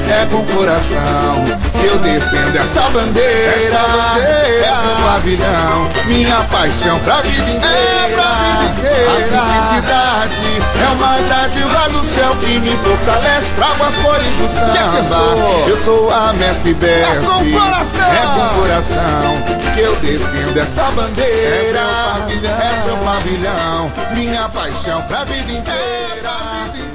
É com coração que eu defendo essa bandeira. Essa bandeira. É meu pavilhão, minha paixão pra vida inteira. É pra vida inteira. A simplicidade é uma dádiva do céu que me fortalece. Trago as cores do samba. Eu, sou? a mestre best. É com coração. É com coração que eu defendo essa bandeira. É pavilhão, é meu pavilhão, minha paixão pra vida inteira.